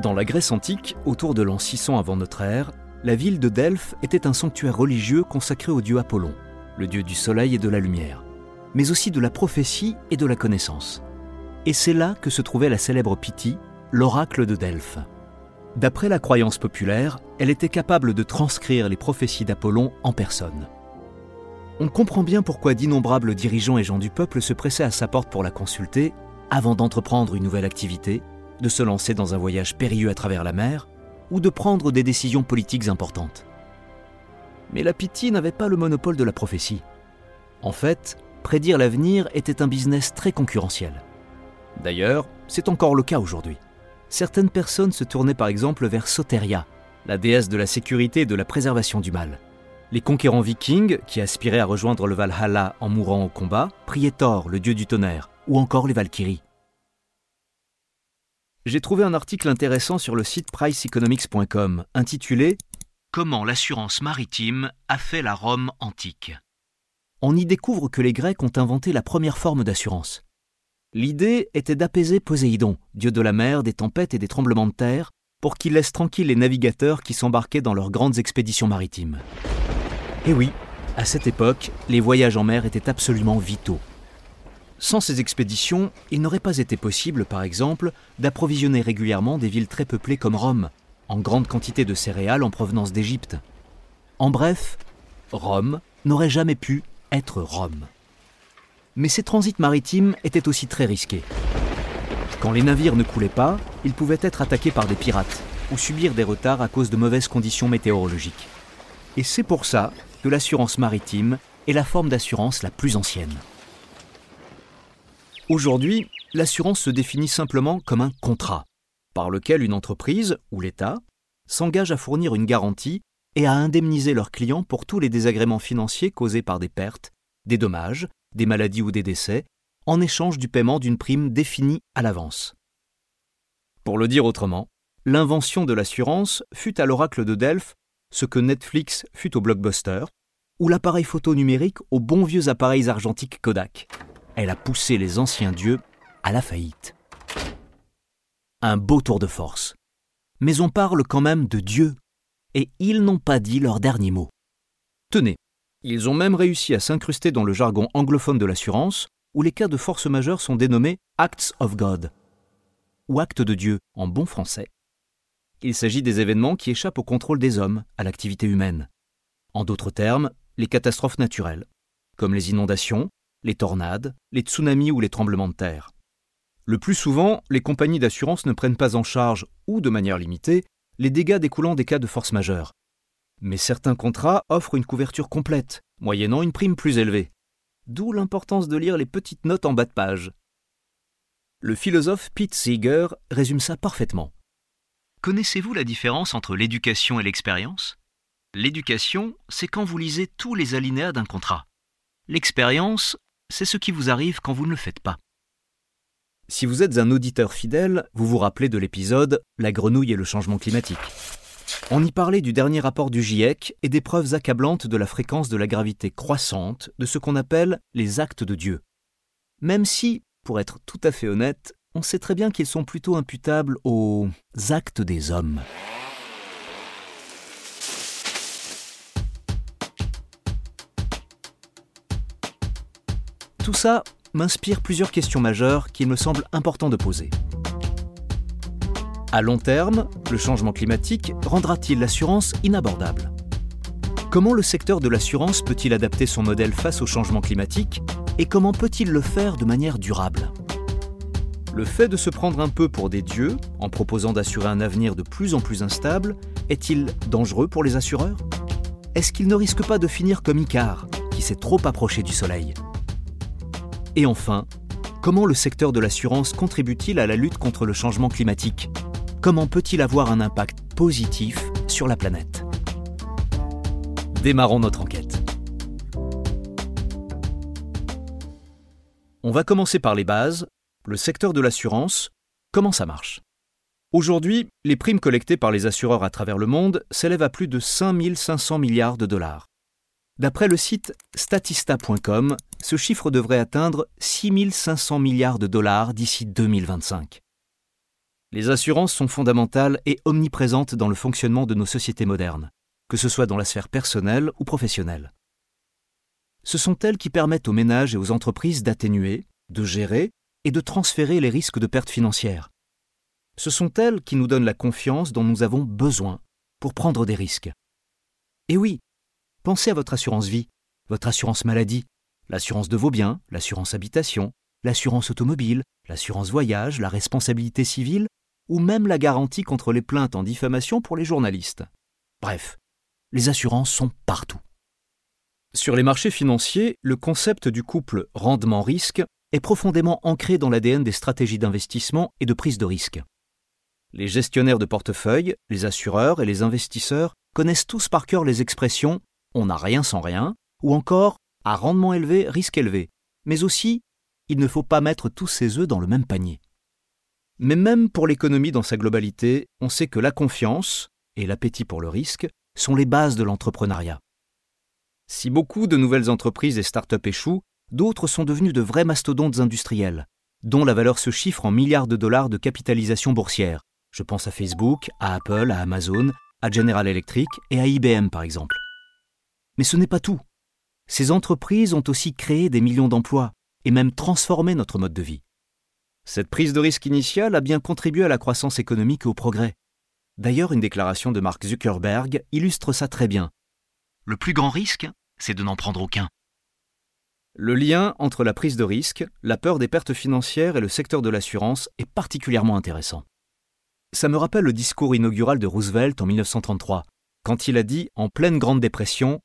Dans la Grèce antique, autour de l'an 600 avant notre ère, la ville de Delphes était un sanctuaire religieux consacré au dieu Apollon, le dieu du soleil et de la lumière, mais aussi de la prophétie et de la connaissance. Et c'est là que se trouvait la célèbre Pythie, l'oracle de Delphes. D'après la croyance populaire, elle était capable de transcrire les prophéties d'Apollon en personne. On comprend bien pourquoi d'innombrables dirigeants et gens du peuple se pressaient à sa porte pour la consulter avant d'entreprendre une nouvelle activité de se lancer dans un voyage périlleux à travers la mer ou de prendre des décisions politiques importantes. Mais la Pythie n'avait pas le monopole de la prophétie. En fait, prédire l'avenir était un business très concurrentiel. D'ailleurs, c'est encore le cas aujourd'hui. Certaines personnes se tournaient par exemple vers Soteria, la déesse de la sécurité et de la préservation du mal. Les conquérants vikings, qui aspiraient à rejoindre le Valhalla en mourant au combat, priaient Thor, le dieu du tonnerre, ou encore les Valkyries j'ai trouvé un article intéressant sur le site priceeconomics.com intitulé Comment l'assurance maritime a fait la Rome antique. On y découvre que les Grecs ont inventé la première forme d'assurance. L'idée était d'apaiser Poséidon, dieu de la mer, des tempêtes et des tremblements de terre, pour qu'il laisse tranquilles les navigateurs qui s'embarquaient dans leurs grandes expéditions maritimes. Et oui, à cette époque, les voyages en mer étaient absolument vitaux. Sans ces expéditions, il n'aurait pas été possible, par exemple, d'approvisionner régulièrement des villes très peuplées comme Rome, en grande quantité de céréales en provenance d'Égypte. En bref, Rome n'aurait jamais pu être Rome. Mais ces transits maritimes étaient aussi très risqués. Quand les navires ne coulaient pas, ils pouvaient être attaqués par des pirates ou subir des retards à cause de mauvaises conditions météorologiques. Et c'est pour ça que l'assurance maritime est la forme d'assurance la plus ancienne. Aujourd'hui, l'assurance se définit simplement comme un contrat, par lequel une entreprise ou l'État s'engage à fournir une garantie et à indemniser leurs clients pour tous les désagréments financiers causés par des pertes, des dommages, des maladies ou des décès, en échange du paiement d'une prime définie à l'avance. Pour le dire autrement, l'invention de l'assurance fut à l'oracle de Delphes ce que Netflix fut au blockbuster, ou l'appareil photo numérique aux bons vieux appareils argentiques Kodak elle a poussé les anciens dieux à la faillite. Un beau tour de force. Mais on parle quand même de Dieu, et ils n'ont pas dit leur dernier mot. Tenez, ils ont même réussi à s'incruster dans le jargon anglophone de l'assurance, où les cas de force majeure sont dénommés Acts of God, ou actes de Dieu en bon français. Il s'agit des événements qui échappent au contrôle des hommes, à l'activité humaine. En d'autres termes, les catastrophes naturelles, comme les inondations, les tornades, les tsunamis ou les tremblements de terre. Le plus souvent, les compagnies d'assurance ne prennent pas en charge, ou de manière limitée, les dégâts découlant des cas de force majeure. Mais certains contrats offrent une couverture complète, moyennant une prime plus élevée. D'où l'importance de lire les petites notes en bas de page. Le philosophe Pete Seeger résume ça parfaitement. Connaissez-vous la différence entre l'éducation et l'expérience? L'éducation, c'est quand vous lisez tous les alinéas d'un contrat. L'expérience, c'est ce qui vous arrive quand vous ne le faites pas. Si vous êtes un auditeur fidèle, vous vous rappelez de l'épisode La grenouille et le changement climatique. On y parlait du dernier rapport du GIEC et des preuves accablantes de la fréquence de la gravité croissante de ce qu'on appelle les actes de Dieu. Même si, pour être tout à fait honnête, on sait très bien qu'ils sont plutôt imputables aux actes des hommes. Tout ça m'inspire plusieurs questions majeures qu'il me semble important de poser. À long terme, le changement climatique rendra-t-il l'assurance inabordable? Comment le secteur de l'assurance peut-il adapter son modèle face au changement climatique? Et comment peut-il le faire de manière durable? Le fait de se prendre un peu pour des dieux, en proposant d'assurer un avenir de plus en plus instable, est-il dangereux pour les assureurs? Est-ce qu'il ne risque pas de finir comme Icare, qui s'est trop approché du Soleil? Et enfin, Comment le secteur de l'assurance contribue-t-il à la lutte contre le changement climatique? Comment peut-il avoir un impact positif sur la planète? Démarrons notre enquête. On va commencer par les bases, le secteur de l'assurance, comment ça marche? Aujourd'hui, les primes collectées par les assureurs à travers le monde s'élèvent à plus de 5500 milliards de dollars. D'après le site statista.com, ce chiffre devrait atteindre 6500 milliards de dollars d'ici 2025. Les assurances sont fondamentales et omniprésentes dans le fonctionnement de nos sociétés modernes, que ce soit dans la sphère personnelle ou professionnelle. Ce sont elles qui permettent aux ménages et aux entreprises d'atténuer, de gérer et de transférer les risques de pertes financières. Ce sont elles qui nous donnent la confiance dont nous avons besoin pour prendre des risques. Et oui, Pensez à votre assurance vie, votre assurance maladie, l'assurance de vos biens, l'assurance habitation, l'assurance automobile, l'assurance voyage, la responsabilité civile, ou même la garantie contre les plaintes en diffamation pour les journalistes. Bref, les assurances sont partout. Sur les marchés financiers, le concept du couple rendement-risque est profondément ancré dans l'ADN des stratégies d'investissement et de prise de risque. Les gestionnaires de portefeuille, les assureurs et les investisseurs connaissent tous par cœur les expressions on n'a rien sans rien, ou encore à rendement élevé, risque élevé, mais aussi il ne faut pas mettre tous ses œufs dans le même panier. Mais même pour l'économie dans sa globalité, on sait que la confiance et l'appétit pour le risque sont les bases de l'entrepreneuriat. Si beaucoup de nouvelles entreprises et start-up échouent, d'autres sont devenus de vrais mastodontes industriels, dont la valeur se chiffre en milliards de dollars de capitalisation boursière. Je pense à Facebook, à Apple, à Amazon, à General Electric et à IBM par exemple. Mais ce n'est pas tout. Ces entreprises ont aussi créé des millions d'emplois et même transformé notre mode de vie. Cette prise de risque initiale a bien contribué à la croissance économique et au progrès. D'ailleurs, une déclaration de Mark Zuckerberg illustre ça très bien. Le plus grand risque, c'est de n'en prendre aucun. Le lien entre la prise de risque, la peur des pertes financières et le secteur de l'assurance est particulièrement intéressant. Ça me rappelle le discours inaugural de Roosevelt en 1933, quand il a dit, en pleine Grande Dépression,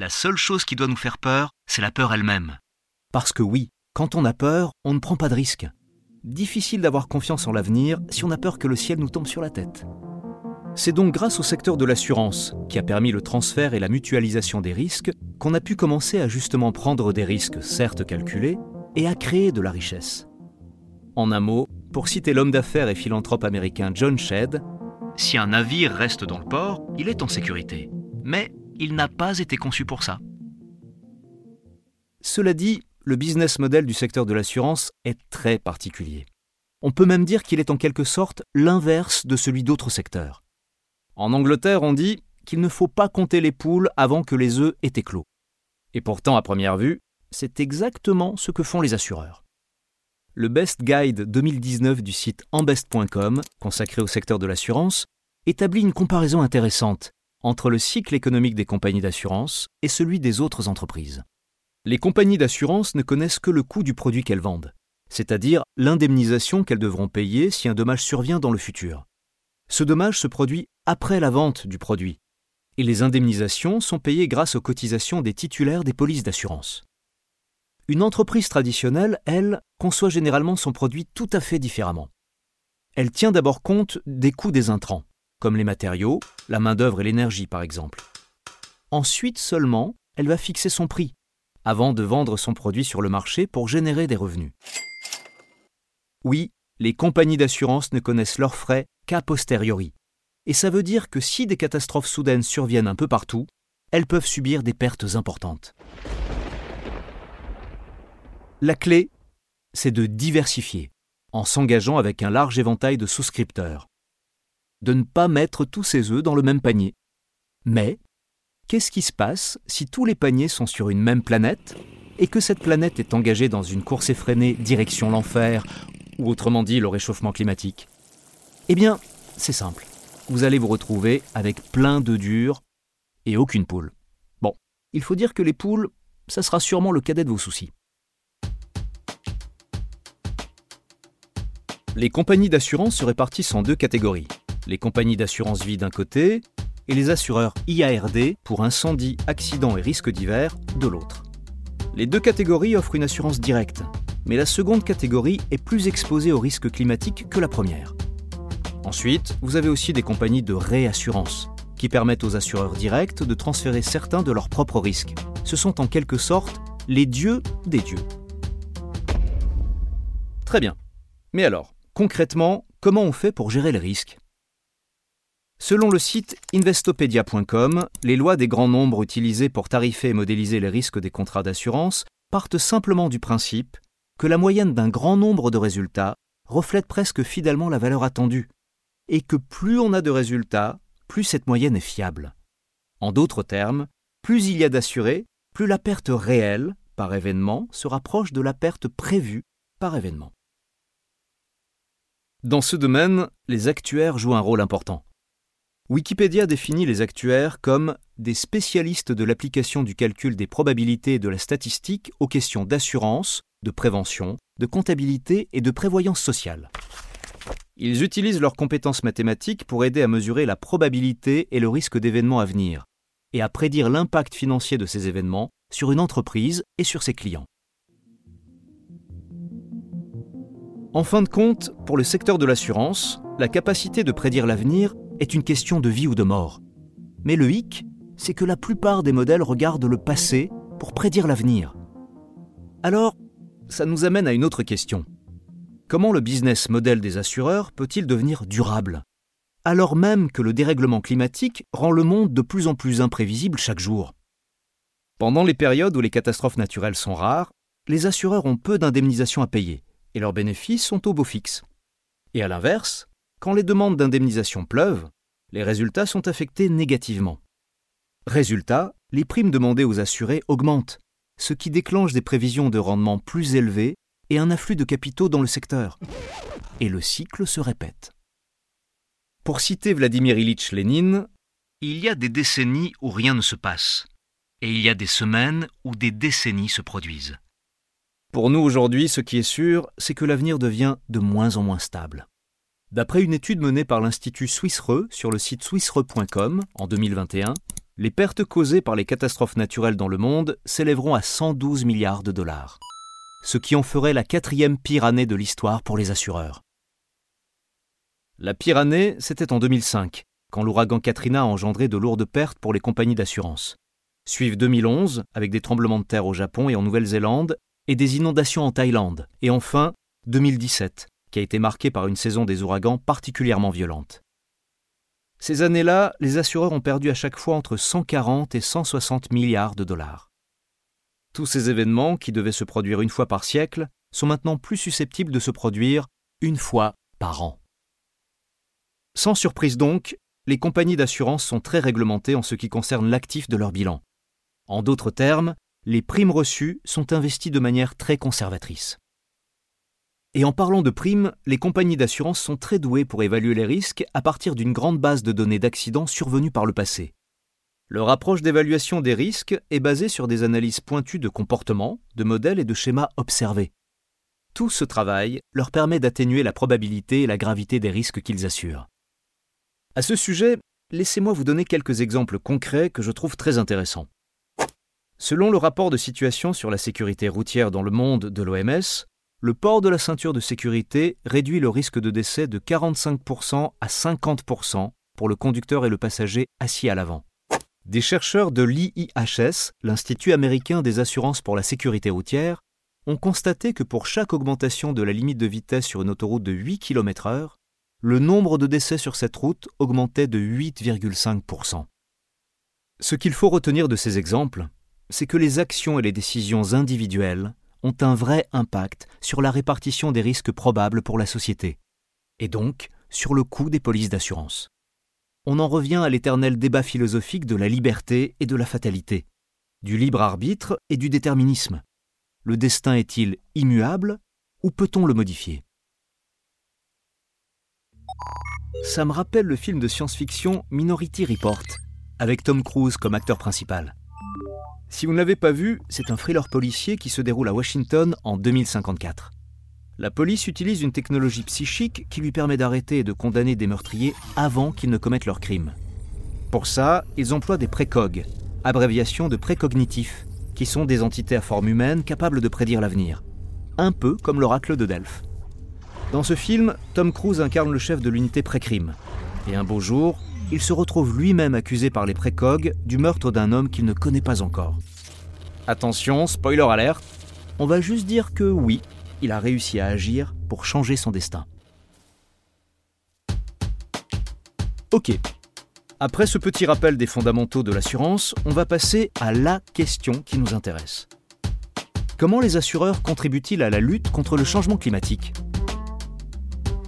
la seule chose qui doit nous faire peur, c'est la peur elle-même. Parce que oui, quand on a peur, on ne prend pas de risque. Difficile d'avoir confiance en l'avenir si on a peur que le ciel nous tombe sur la tête. C'est donc grâce au secteur de l'assurance, qui a permis le transfert et la mutualisation des risques, qu'on a pu commencer à justement prendre des risques certes calculés et à créer de la richesse. En un mot, pour citer l'homme d'affaires et philanthrope américain John Shedd, si un navire reste dans le port, il est en sécurité. Mais il n'a pas été conçu pour ça. Cela dit, le business model du secteur de l'assurance est très particulier. On peut même dire qu'il est en quelque sorte l'inverse de celui d'autres secteurs. En Angleterre, on dit qu'il ne faut pas compter les poules avant que les œufs aient éclos. Et pourtant, à première vue, c'est exactement ce que font les assureurs. Le Best Guide 2019 du site ambest.com, consacré au secteur de l'assurance, établit une comparaison intéressante entre le cycle économique des compagnies d'assurance et celui des autres entreprises. Les compagnies d'assurance ne connaissent que le coût du produit qu'elles vendent, c'est-à-dire l'indemnisation qu'elles devront payer si un dommage survient dans le futur. Ce dommage se produit après la vente du produit, et les indemnisations sont payées grâce aux cotisations des titulaires des polices d'assurance. Une entreprise traditionnelle, elle, conçoit généralement son produit tout à fait différemment. Elle tient d'abord compte des coûts des intrants, comme les matériaux, la main-d'œuvre et l'énergie par exemple. Ensuite seulement, elle va fixer son prix, avant de vendre son produit sur le marché pour générer des revenus. Oui, les compagnies d'assurance ne connaissent leurs frais qu'a posteriori. Et ça veut dire que si des catastrophes soudaines surviennent un peu partout, elles peuvent subir des pertes importantes. La clé, c'est de diversifier, en s'engageant avec un large éventail de souscripteurs, de ne pas mettre tous ses œufs dans le même panier. Mais, qu'est-ce qui se passe si tous les paniers sont sur une même planète et que cette planète est engagée dans une course effrénée direction l'enfer, ou autrement dit le réchauffement climatique? Eh bien, c'est simple. Vous allez vous retrouver avec plein d'œufs durs et aucune poule. Bon, il faut dire que les poules, ça sera sûrement le cadet de vos soucis. Les compagnies d'assurance se répartissent en deux catégories les compagnies d'assurance vie d'un côté et les assureurs IARD pour incendie, accidents et risques divers de l'autre. Les deux catégories offrent une assurance directe, mais la seconde catégorie est plus exposée aux risques climatiques que la première. Ensuite, vous avez aussi des compagnies de réassurance, qui permettent aux assureurs directs de transférer certains de leurs propres risques. Ce sont en quelque sorte les dieux des dieux. Très bien. Mais alors, concrètement, comment on fait pour gérer les risques? Selon le site investopedia.com, les lois des grands nombres utilisées pour tarifer et modéliser les risques des contrats d'assurance partent simplement du principe que la moyenne d'un grand nombre de résultats reflète presque fidèlement la valeur attendue, et que plus on a de résultats, plus cette moyenne est fiable. En d'autres termes, plus il y a d'assurés, plus la perte réelle par événement se rapproche de la perte prévue par événement. Dans ce domaine, les actuaires jouent un rôle important. Wikipédia définit les actuaires comme des spécialistes de l'application du calcul des probabilités et de la statistique aux questions d'assurance, de prévention, de comptabilité et de prévoyance sociale. Ils utilisent leurs compétences mathématiques pour aider à mesurer la probabilité et le risque d'événements à venir, et à prédire l'impact financier de ces événements sur une entreprise et sur ses clients. En fin de compte, pour le secteur de l'assurance, la capacité de prédire l'avenir est une question de vie ou de mort. Mais le hic, c'est que la plupart des modèles regardent le passé pour prédire l'avenir. Alors, ça nous amène à une autre question. Comment le business model des assureurs peut-il devenir durable? Alors même que le dérèglement climatique rend le monde de plus en plus imprévisible chaque jour Pendant les périodes où les catastrophes naturelles sont rares, les assureurs ont peu d'indemnisation à payer et leurs bénéfices sont au beau fixe. Et à l'inverse, quand les demandes d'indemnisation pleuvent, les résultats sont affectés négativement. Résultat, les primes demandées aux assurés augmentent, ce qui déclenche des prévisions de rendement plus élevées et un afflux de capitaux dans le secteur. Et le cycle se répète. Pour citer Vladimir Ilitch Lénine, il y a des décennies où rien ne se passe, et il y a des semaines où des décennies se produisent. Pour nous aujourd'hui, ce qui est sûr, c'est que l'avenir devient de moins en moins stable. D'après une étude menée par l'Institut Swissre sur le site swissre.com en 2021, les pertes causées par les catastrophes naturelles dans le monde s'élèveront à 112 milliards de dollars, ce qui en ferait la quatrième pire année de l'histoire pour les assureurs. La pire année, c'était en 2005, quand l'ouragan Katrina a engendré de lourdes pertes pour les compagnies d'assurance. Suivent 2011, avec des tremblements de terre au Japon et en Nouvelle-Zélande, et des inondations en Thaïlande. Et enfin, 2017, qui a été marqué par une saison des ouragans particulièrement violente. Ces années-là, les assureurs ont perdu à chaque fois entre 140 et 160 milliards de dollars. Tous ces événements, qui devaient se produire une fois par siècle, sont maintenant plus susceptibles de se produire une fois par an. Sans surprise donc, les compagnies d'assurance sont très réglementées en ce qui concerne l'actif de leur bilan. En d'autres termes, les primes reçues sont investies de manière très conservatrice. Et en parlant de primes, les compagnies d'assurance sont très douées pour évaluer les risques à partir d'une grande base de données d'accidents survenus par le passé. Leur approche d'évaluation des risques est basée sur des analyses pointues de comportements, de modèles et de schémas observés. Tout ce travail leur permet d'atténuer la probabilité et la gravité des risques qu'ils assurent. À ce sujet, laissez-moi vous donner quelques exemples concrets que je trouve très intéressants. Selon le rapport de situation sur la sécurité routière dans le monde de l'OMS, le port de la ceinture de sécurité réduit le risque de décès de 45% à 50% pour le conducteur et le passager assis à l'avant. Des chercheurs de l'IIHS, l'Institut américain des assurances pour la sécurité routière, ont constaté que pour chaque augmentation de la limite de vitesse sur une autoroute de 8 km/h, le nombre de décès sur cette route augmentait de 8,5%. Ce qu'il faut retenir de ces exemples, c'est que les actions et les décisions individuelles ont un vrai impact sur la répartition des risques probables pour la société, et donc sur le coût des polices d'assurance. On en revient à l'éternel débat philosophique de la liberté et de la fatalité, du libre arbitre et du déterminisme. Le destin est-il immuable ou peut-on le modifier? Ça me rappelle le film de science-fiction Minority Report, avec Tom Cruise comme acteur principal. Si vous ne l'avez pas vu, c'est un thriller policier qui se déroule à Washington en 2054. La police utilise une technologie psychique qui lui permet d'arrêter et de condamner des meurtriers avant qu'ils ne commettent leurs crimes. Pour ça, ils emploient des précogs, abréviation de précognitifs, qui sont des entités à forme humaine capables de prédire l'avenir. un peu comme l'oracle de Delphes. Dans ce film, Tom Cruise incarne le chef de l'unité pré-crime. Et un beau jour, il se retrouve lui-même accusé par les précogs du meurtre d'un homme qu'il ne connaît pas encore. Attention, spoiler alert, on va juste dire que oui, il a réussi à agir pour changer son destin. Ok. Après ce petit rappel des fondamentaux de l'assurance, on va passer à la question qui nous intéresse. Comment les assureurs contribuent-ils à la lutte contre le changement climatique?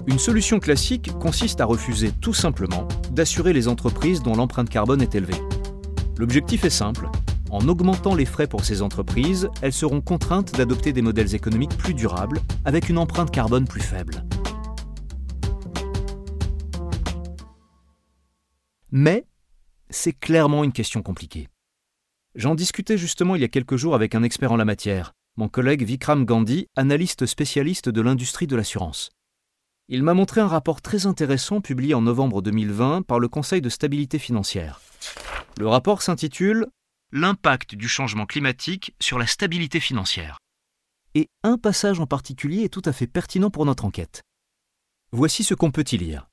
Une solution classique consiste à refuser tout simplement d'assurer les entreprises dont l'empreinte carbone est élevée. L'objectif est simple. En augmentant les frais pour ces entreprises, elles seront contraintes d'adopter des modèles économiques plus durables avec une empreinte carbone plus faible. Mais c'est clairement une question compliquée. J'en discutais justement il y a quelques jours avec un expert en la matière, mon collègue Vikram Gandhi, analyste spécialiste de l'industrie de l'assurance. Il m'a montré un rapport très intéressant publié en novembre 2020 par le Conseil de stabilité financière. Le rapport s'intitule L'impact du changement climatique sur la stabilité financière. Et un passage en particulier est tout à fait pertinent pour notre enquête. Voici ce qu'on peut y lire.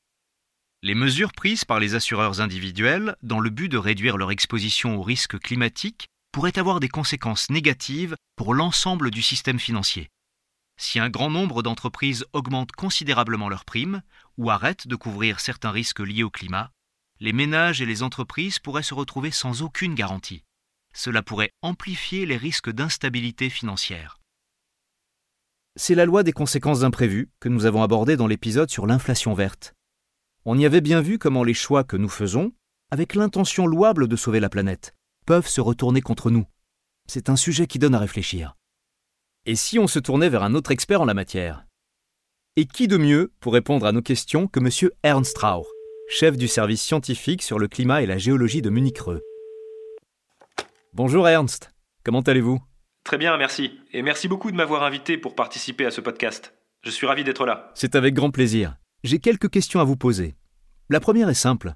Les mesures prises par les assureurs individuels dans le but de réduire leur exposition aux risques climatiques pourraient avoir des conséquences négatives pour l'ensemble du système financier. Si un grand nombre d'entreprises augmentent considérablement leurs primes ou arrêtent de couvrir certains risques liés au climat, les ménages et les entreprises pourraient se retrouver sans aucune garantie. Cela pourrait amplifier les risques d'instabilité financière. C'est la loi des conséquences imprévues que nous avons abordée dans l'épisode sur l'inflation verte. On y avait bien vu comment les choix que nous faisons, avec l'intention louable de sauver la planète, peuvent se retourner contre nous. C'est un sujet qui donne à réfléchir. Et si on se tournait vers un autre expert en la matière? Et qui de mieux pour répondre à nos questions que M. Ernst Rauch, chef du service scientifique sur le climat et la géologie de Munich-Reux Bonjour Ernst, comment allez-vous? Très bien, merci. Et merci beaucoup de m'avoir invité pour participer à ce podcast. Je suis ravi d'être là. C'est avec grand plaisir. J'ai quelques questions à vous poser. La première est simple.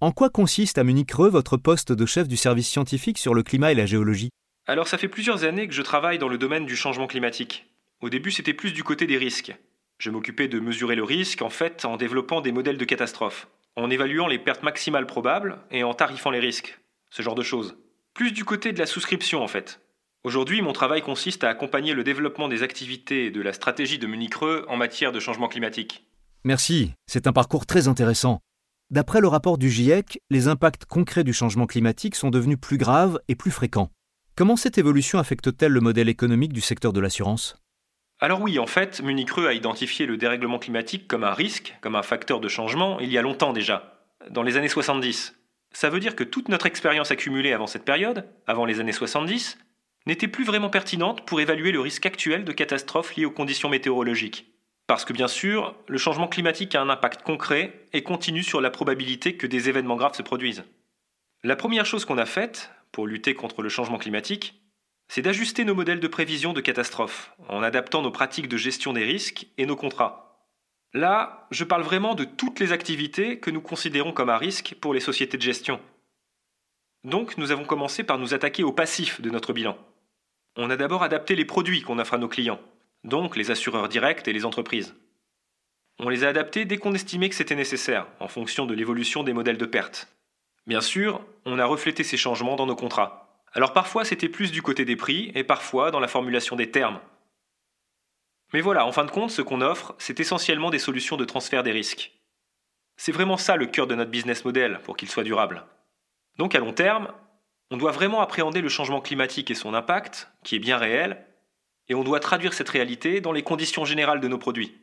En quoi consiste à Munich-Reux votre poste de chef du service scientifique sur le climat et la géologie? Alors ça fait plusieurs années que je travaille dans le domaine du changement climatique. Au début c'était plus du côté des risques. Je m'occupais de mesurer le risque en fait en développant des modèles de catastrophe, en évaluant les pertes maximales probables et en tarifant les risques. Ce genre de choses. Plus du côté de la souscription en fait. Aujourd'hui, mon travail consiste à accompagner le développement des activités et de la stratégie de Munich-Reux en matière de changement climatique. Merci, c'est un parcours très intéressant. D'après le rapport du GIEC, les impacts concrets du changement climatique sont devenus plus graves et plus fréquents. Comment cette évolution affecte-t-elle le modèle économique du secteur de l'assurance? Alors oui, en fait, Munich-Reux a identifié le dérèglement climatique comme un risque, comme un facteur de changement, il y a longtemps déjà, dans les années 70. Ça veut dire que toute notre expérience accumulée avant cette période, avant les années 70, n'était plus vraiment pertinente pour évaluer le risque actuel de catastrophes liées aux conditions météorologiques. Parce que bien sûr, le changement climatique a un impact concret et continu sur la probabilité que des événements graves se produisent. La première chose qu'on a faite pour lutter contre le changement climatique, c'est d'ajuster nos modèles de prévision de catastrophes en adaptant nos pratiques de gestion des risques et nos contrats. Là, je parle vraiment de toutes les activités que nous considérons comme à risque pour les sociétés de gestion. Donc, nous avons commencé par nous attaquer au passif de notre bilan. On a d'abord adapté les produits qu'on offre à nos clients donc les assureurs directs et les entreprises. On les a adaptés dès qu'on estimait que c'était nécessaire, en fonction de l'évolution des modèles de perte. Bien sûr, on a reflété ces changements dans nos contrats. Alors parfois c'était plus du côté des prix et parfois dans la formulation des termes. Mais voilà, en fin de compte, ce qu'on offre, c'est essentiellement des solutions de transfert des risques. C'est vraiment ça le cœur de notre business model pour qu'il soit durable. Donc à long terme, on doit vraiment appréhender le changement climatique et son impact, qui est bien réel, et on doit traduire cette réalité dans les conditions générales de nos produits.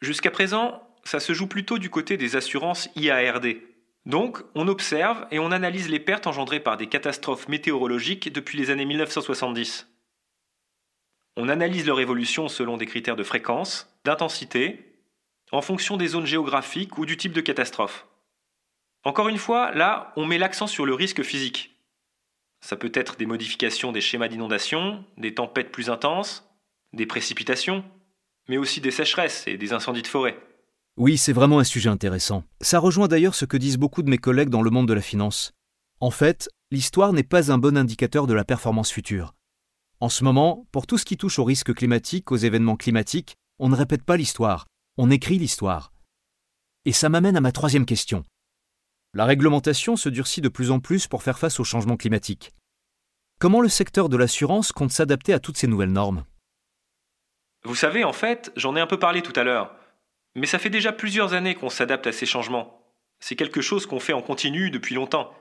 Jusqu'à présent, ça se joue plutôt du côté des assurances IARD. Donc, on observe et on analyse les pertes engendrées par des catastrophes météorologiques depuis les années 1970. On analyse leur évolution selon des critères de fréquence, d'intensité, en fonction des zones géographiques ou du type de catastrophe. Encore une fois, là, on met l'accent sur le risque physique. Ça peut être des modifications des schémas d'inondation, des tempêtes plus intenses, des précipitations, mais aussi des sécheresses et des incendies de forêt. Oui, c'est vraiment un sujet intéressant. Ça rejoint d'ailleurs ce que disent beaucoup de mes collègues dans le monde de la finance. En fait, l'histoire n'est pas un bon indicateur de la performance future. En ce moment, pour tout ce qui touche aux risques climatiques, aux événements climatiques, on ne répète pas l'histoire, on écrit l'histoire. Et ça m'amène à ma troisième question. La réglementation se durcit de plus en plus pour faire face au changement climatique. Comment le secteur de l'assurance compte s'adapter à toutes ces nouvelles normes? Vous savez, en fait, j'en ai un peu parlé tout à l'heure, mais ça fait déjà plusieurs années qu'on s'adapte à ces changements. C'est quelque chose qu'on fait en continu depuis longtemps.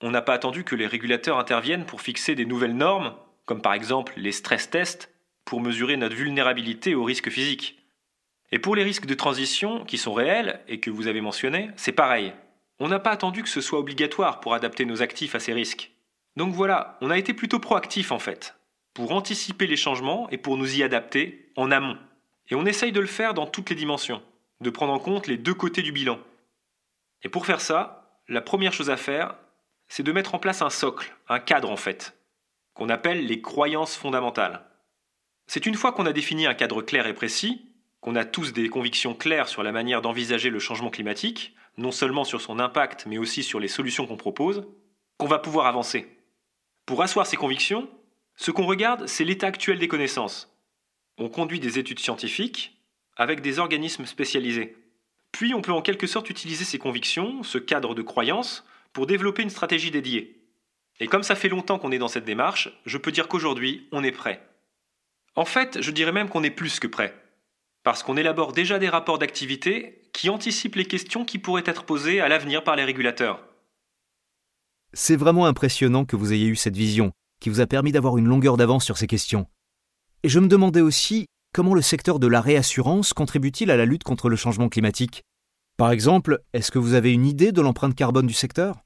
On n'a pas attendu que les régulateurs interviennent pour fixer des nouvelles normes, comme par exemple les stress tests, pour mesurer notre vulnérabilité aux risques physiques. Et pour les risques de transition, qui sont réels et que vous avez mentionnés, c'est pareil. On n'a pas attendu que ce soit obligatoire pour adapter nos actifs à ces risques. Donc voilà, on a été plutôt proactif en fait, pour anticiper les changements et pour nous y adapter en amont. Et on essaye de le faire dans toutes les dimensions, de prendre en compte les deux côtés du bilan. Et pour faire ça, la première chose à faire, c'est de mettre en place un socle, un cadre en fait, qu'on appelle les croyances fondamentales. C'est une fois qu'on a défini un cadre clair et précis, qu'on a tous des convictions claires sur la manière d'envisager le changement climatique, non seulement sur son impact, mais aussi sur les solutions qu'on propose, qu'on va pouvoir avancer. Pour asseoir ces convictions, ce qu'on regarde, c'est l'état actuel des connaissances. On conduit des études scientifiques avec des organismes spécialisés. Puis on peut en quelque sorte utiliser ces convictions, ce cadre de croyances, pour développer une stratégie dédiée. Et comme ça fait longtemps qu'on est dans cette démarche, je peux dire qu'aujourd'hui, on est prêt. En fait, je dirais même qu'on est plus que prêt. Parce qu'on élabore déjà des rapports d'activité qui anticipent les questions qui pourraient être posées à l'avenir par les régulateurs. C'est vraiment impressionnant que vous ayez eu cette vision, qui vous a permis d'avoir une longueur d'avance sur ces questions. Et je me demandais aussi comment le secteur de la réassurance contribue-t-il à la lutte contre le changement climatique? Par exemple, est-ce que vous avez une idée de l'empreinte carbone du secteur?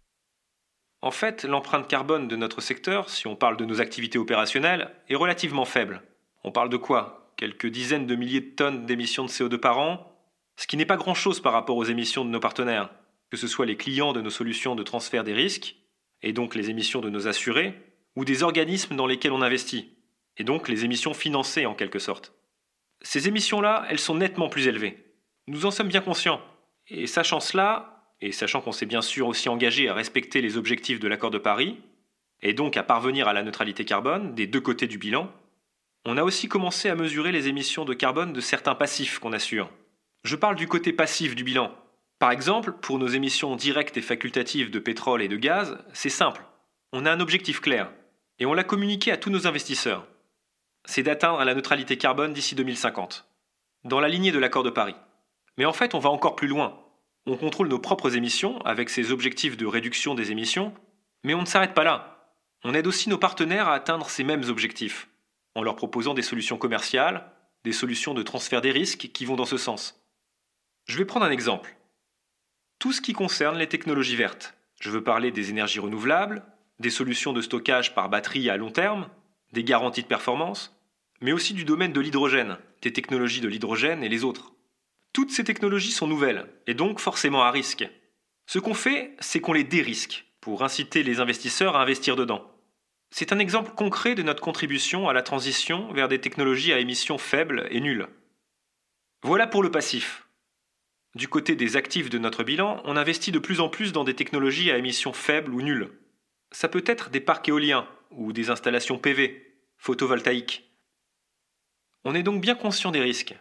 En fait, l'empreinte carbone de notre secteur, si on parle de nos activités opérationnelles, est relativement faible. On parle de quoi? Quelques dizaines de milliers de tonnes d'émissions de CO2 par an, ce qui n'est pas grand-chose par rapport aux émissions de nos partenaires, que ce soit les clients de nos solutions de transfert des risques, et donc les émissions de nos assurés, ou des organismes dans lesquels on investit, et donc les émissions financées en quelque sorte. Ces émissions-là, elles sont nettement plus élevées. Nous en sommes bien conscients. Et sachant cela, et sachant qu'on s'est bien sûr aussi engagé à respecter les objectifs de l'accord de Paris, et donc à parvenir à la neutralité carbone des deux côtés du bilan, on a aussi commencé à mesurer les émissions de carbone de certains passifs qu'on assure. Je parle du côté passif du bilan. Par exemple, pour nos émissions directes et facultatives de pétrole et de gaz, c'est simple. On a un objectif clair, et on l'a communiqué à tous nos investisseurs. C'est d'atteindre la neutralité carbone d'ici 2050, dans la lignée de l'accord de Paris. Mais en fait, on va encore plus loin, on contrôle nos propres émissions avec ces objectifs de réduction des émissions, mais on ne s'arrête pas là. On aide aussi nos partenaires à atteindre ces mêmes objectifs, en leur proposant des solutions commerciales, des solutions de transfert des risques qui vont dans ce sens. Je vais prendre un exemple. Tout ce qui concerne les technologies vertes. Je veux parler des énergies renouvelables, des solutions de stockage par batterie à long terme, des garanties de performance, mais aussi du domaine de l'hydrogène, des technologies de l'hydrogène et les autres. Toutes ces technologies sont nouvelles, et donc forcément à risque. Ce qu'on fait, c'est qu'on les dérisque, pour inciter les investisseurs à investir dedans. C'est un exemple concret de notre contribution à la transition vers des technologies à émissions faibles et nulles. Voilà pour le passif. Du côté des actifs de notre bilan, on investit de plus en plus dans des technologies à émissions faibles ou nulles. Ça peut être des parcs éoliens ou des installations PV, photovoltaïques. On est donc bien conscient des risques,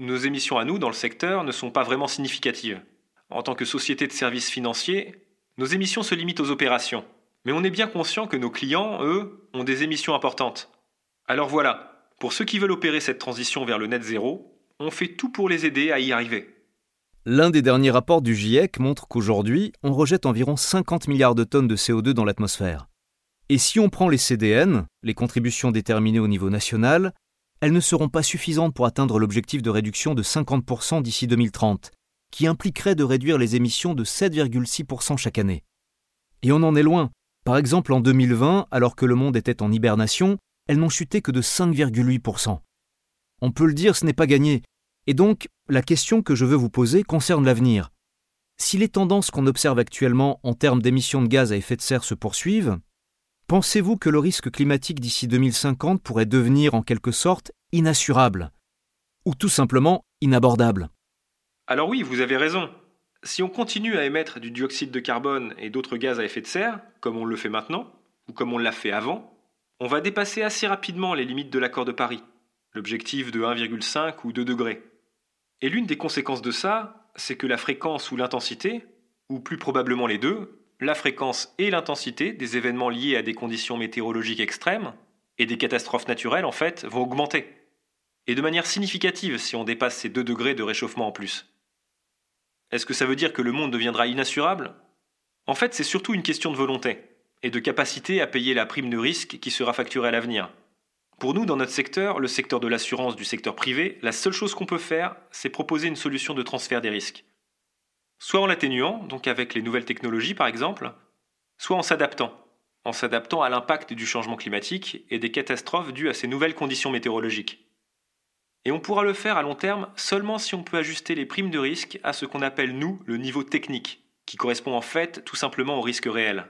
nos émissions à nous dans le secteur ne sont pas vraiment significatives. En tant que société de services financiers, nos émissions se limitent aux opérations. Mais on est bien conscient que nos clients, eux, ont des émissions importantes. Alors voilà, pour ceux qui veulent opérer cette transition vers le net zéro, on fait tout pour les aider à y arriver. L'un des derniers rapports du GIEC montre qu'aujourd'hui, on rejette environ 50 milliards de tonnes de CO2 dans l'atmosphère. Et si on prend les CDN, les contributions déterminées au niveau national, elles ne seront pas suffisantes pour atteindre l'objectif de réduction de 50% d'ici 2030, qui impliquerait de réduire les émissions de 7,6% chaque année. Et on en est loin. Par exemple, en 2020, alors que le monde était en hibernation, elles n'ont chuté que de 5,8%. On peut le dire, ce n'est pas gagné. Et donc, la question que je veux vous poser concerne l'avenir. Si les tendances qu'on observe actuellement en termes d'émissions de gaz à effet de serre se poursuivent, Pensez-vous que le risque climatique d'ici 2050 pourrait devenir en quelque sorte inassurable Ou tout simplement inabordable? Alors oui, vous avez raison. Si on continue à émettre du dioxyde de carbone et d'autres gaz à effet de serre, comme on le fait maintenant, ou comme on l'a fait avant, on va dépasser assez rapidement les limites de l'accord de Paris, l'objectif de 1,5 ou 2 degrés. Et l'une des conséquences de ça, c'est que la fréquence ou l'intensité, ou plus probablement les deux, la fréquence et l'intensité des événements liés à des conditions météorologiques extrêmes et des catastrophes naturelles, en fait, vont augmenter. Et de manière significative si on dépasse ces 2 degrés de réchauffement en plus. Est-ce que ça veut dire que le monde deviendra inassurable? En fait, c'est surtout une question de volonté et de capacité à payer la prime de risque qui sera facturée à l'avenir. Pour nous, dans notre secteur, le secteur de l'assurance du secteur privé, la seule chose qu'on peut faire, c'est proposer une solution de transfert des risques. Soit en l'atténuant, donc avec les nouvelles technologies par exemple, soit en s'adaptant, en s'adaptant à l'impact du changement climatique et des catastrophes dues à ces nouvelles conditions météorologiques. Et on pourra le faire à long terme seulement si on peut ajuster les primes de risque à ce qu'on appelle, nous, le niveau technique, qui correspond en fait tout simplement au risque réel.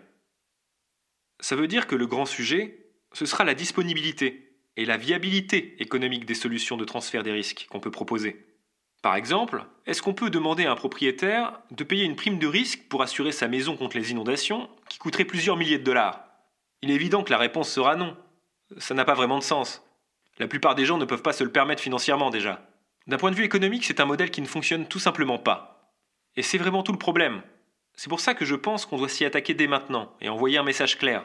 Ça veut dire que le grand sujet, ce sera la disponibilité et la viabilité économique des solutions de transfert des risques qu'on peut proposer. Par exemple, est-ce qu'on peut demander à un propriétaire de payer une prime de risque pour assurer sa maison contre les inondations qui coûterait plusieurs milliers de dollars? Il est évident que la réponse sera non. Ça n'a pas vraiment de sens. La plupart des gens ne peuvent pas se le permettre financièrement déjà. D'un point de vue économique, c'est un modèle qui ne fonctionne tout simplement pas. Et c'est vraiment tout le problème. C'est pour ça que je pense qu'on doit s'y attaquer dès maintenant et envoyer un message clair.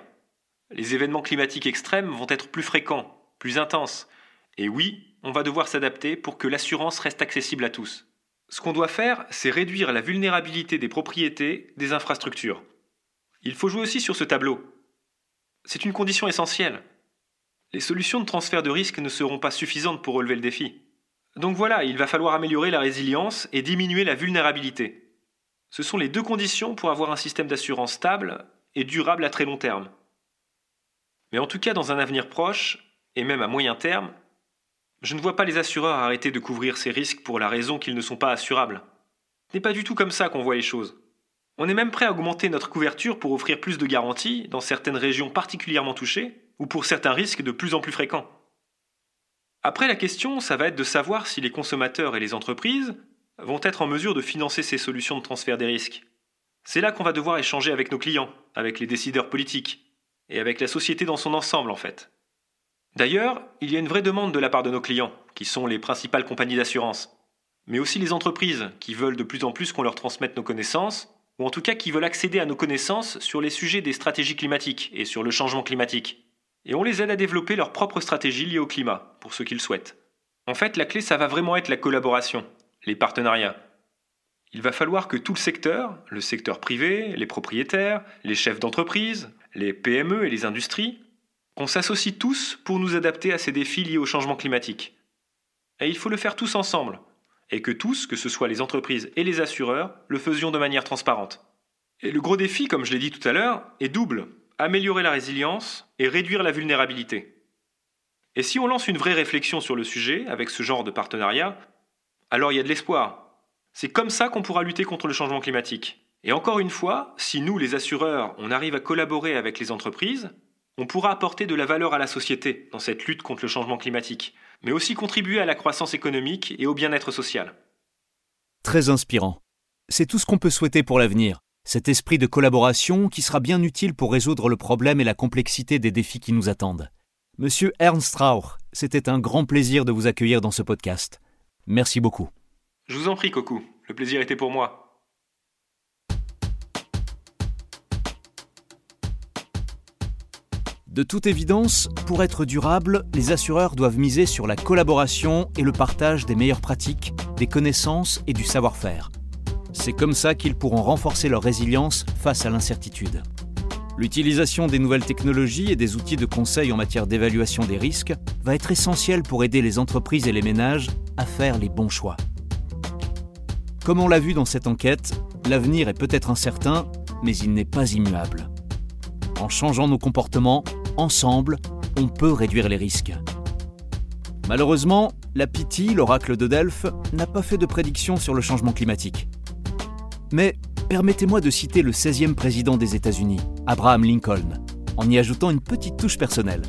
Les événements climatiques extrêmes vont être plus fréquents, plus intenses. Et oui, on va devoir s'adapter pour que l'assurance reste accessible à tous. Ce qu'on doit faire, c'est réduire la vulnérabilité des propriétés, des infrastructures. Il faut jouer aussi sur ce tableau. C'est une condition essentielle les solutions de transfert de risque ne seront pas suffisantes pour relever le défi. Donc voilà, il va falloir améliorer la résilience et diminuer la vulnérabilité. Ce sont les deux conditions pour avoir un système d'assurance stable et durable à très long terme. Mais en tout cas, dans un avenir proche, et même à moyen terme, je ne vois pas les assureurs arrêter de couvrir ces risques pour la raison qu'ils ne sont pas assurables. Ce n'est pas du tout comme ça qu'on voit les choses. On est même prêt à augmenter notre couverture pour offrir plus de garanties dans certaines régions particulièrement touchées, ou pour certains risques de plus en plus fréquents. Après, la question, ça va être de savoir si les consommateurs et les entreprises vont être en mesure de financer ces solutions de transfert des risques. C'est là qu'on va devoir échanger avec nos clients, avec les décideurs politiques, et avec la société dans son ensemble en fait. D'ailleurs, il y a une vraie demande de la part de nos clients, qui sont les principales compagnies d'assurance, mais aussi les entreprises, qui veulent de plus en plus qu'on leur transmette nos connaissances, ou en tout cas qui veulent accéder à nos connaissances sur les sujets des stratégies climatiques et sur le changement climatique et on les aide à développer leur propre stratégie liée au climat, pour ceux qui le souhaitent. En fait, la clé, ça va vraiment être la collaboration, les partenariats. Il va falloir que tout le secteur, le secteur privé, les propriétaires, les chefs d'entreprise, les PME et les industries, qu'on s'associe tous pour nous adapter à ces défis liés au changement climatique. Et il faut le faire tous ensemble, et que tous, que ce soit les entreprises et les assureurs, le faisions de manière transparente. Et le gros défi, comme je l'ai dit tout à l'heure, est double améliorer la résilience et réduire la vulnérabilité. Et si on lance une vraie réflexion sur le sujet avec ce genre de partenariat, alors il y a de l'espoir. C'est comme ça qu'on pourra lutter contre le changement climatique. Et encore une fois, si nous, les assureurs, on arrive à collaborer avec les entreprises, on pourra apporter de la valeur à la société dans cette lutte contre le changement climatique, mais aussi contribuer à la croissance économique et au bien-être social. Très inspirant. C'est tout ce qu'on peut souhaiter pour l'avenir. Cet esprit de collaboration qui sera bien utile pour résoudre le problème et la complexité des défis qui nous attendent. Monsieur Ernst Rauch, c'était un grand plaisir de vous accueillir dans ce podcast. Merci beaucoup. Je vous en prie, Coco. Le plaisir était pour moi. De toute évidence, pour être durable, les assureurs doivent miser sur la collaboration et le partage des meilleures pratiques, des connaissances et du savoir-faire. C'est comme ça qu'ils pourront renforcer leur résilience face à l'incertitude. L'utilisation des nouvelles technologies et des outils de conseil en matière d'évaluation des risques va être essentielle pour aider les entreprises et les ménages à faire les bons choix. Comme on l'a vu dans cette enquête, l'avenir est peut-être incertain, mais il n'est pas immuable. En changeant nos comportements, ensemble, on peut réduire les risques. Malheureusement, la PT, l'oracle de Delphes, n'a pas fait de prédiction sur le changement climatique. Mais permettez-moi de citer le 16e président des États-Unis, Abraham Lincoln, en y ajoutant une petite touche personnelle.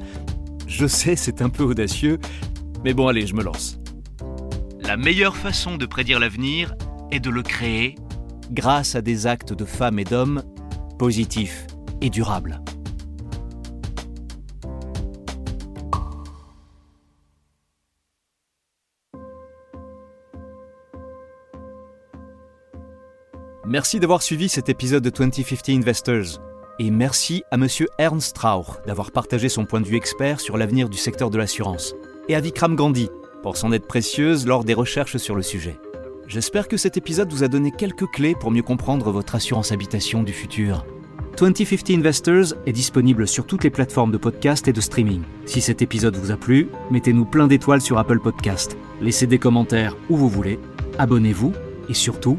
Je sais, c'est un peu audacieux, mais bon allez, je me lance. La meilleure façon de prédire l'avenir est de le créer grâce à des actes de femmes et d'hommes positifs et durables. Merci d'avoir suivi cet épisode de 2050 Investors. Et merci à monsieur Ernst Rauch d'avoir partagé son point de vue expert sur l'avenir du secteur de l'assurance. Et à Vikram Gandhi pour son aide précieuse lors des recherches sur le sujet. J'espère que cet épisode vous a donné quelques clés pour mieux comprendre votre assurance habitation du futur. 2050 Investors est disponible sur toutes les plateformes de podcast et de streaming. Si cet épisode vous a plu, mettez-nous plein d'étoiles sur Apple Podcast, laissez des commentaires où vous voulez, abonnez-vous et surtout,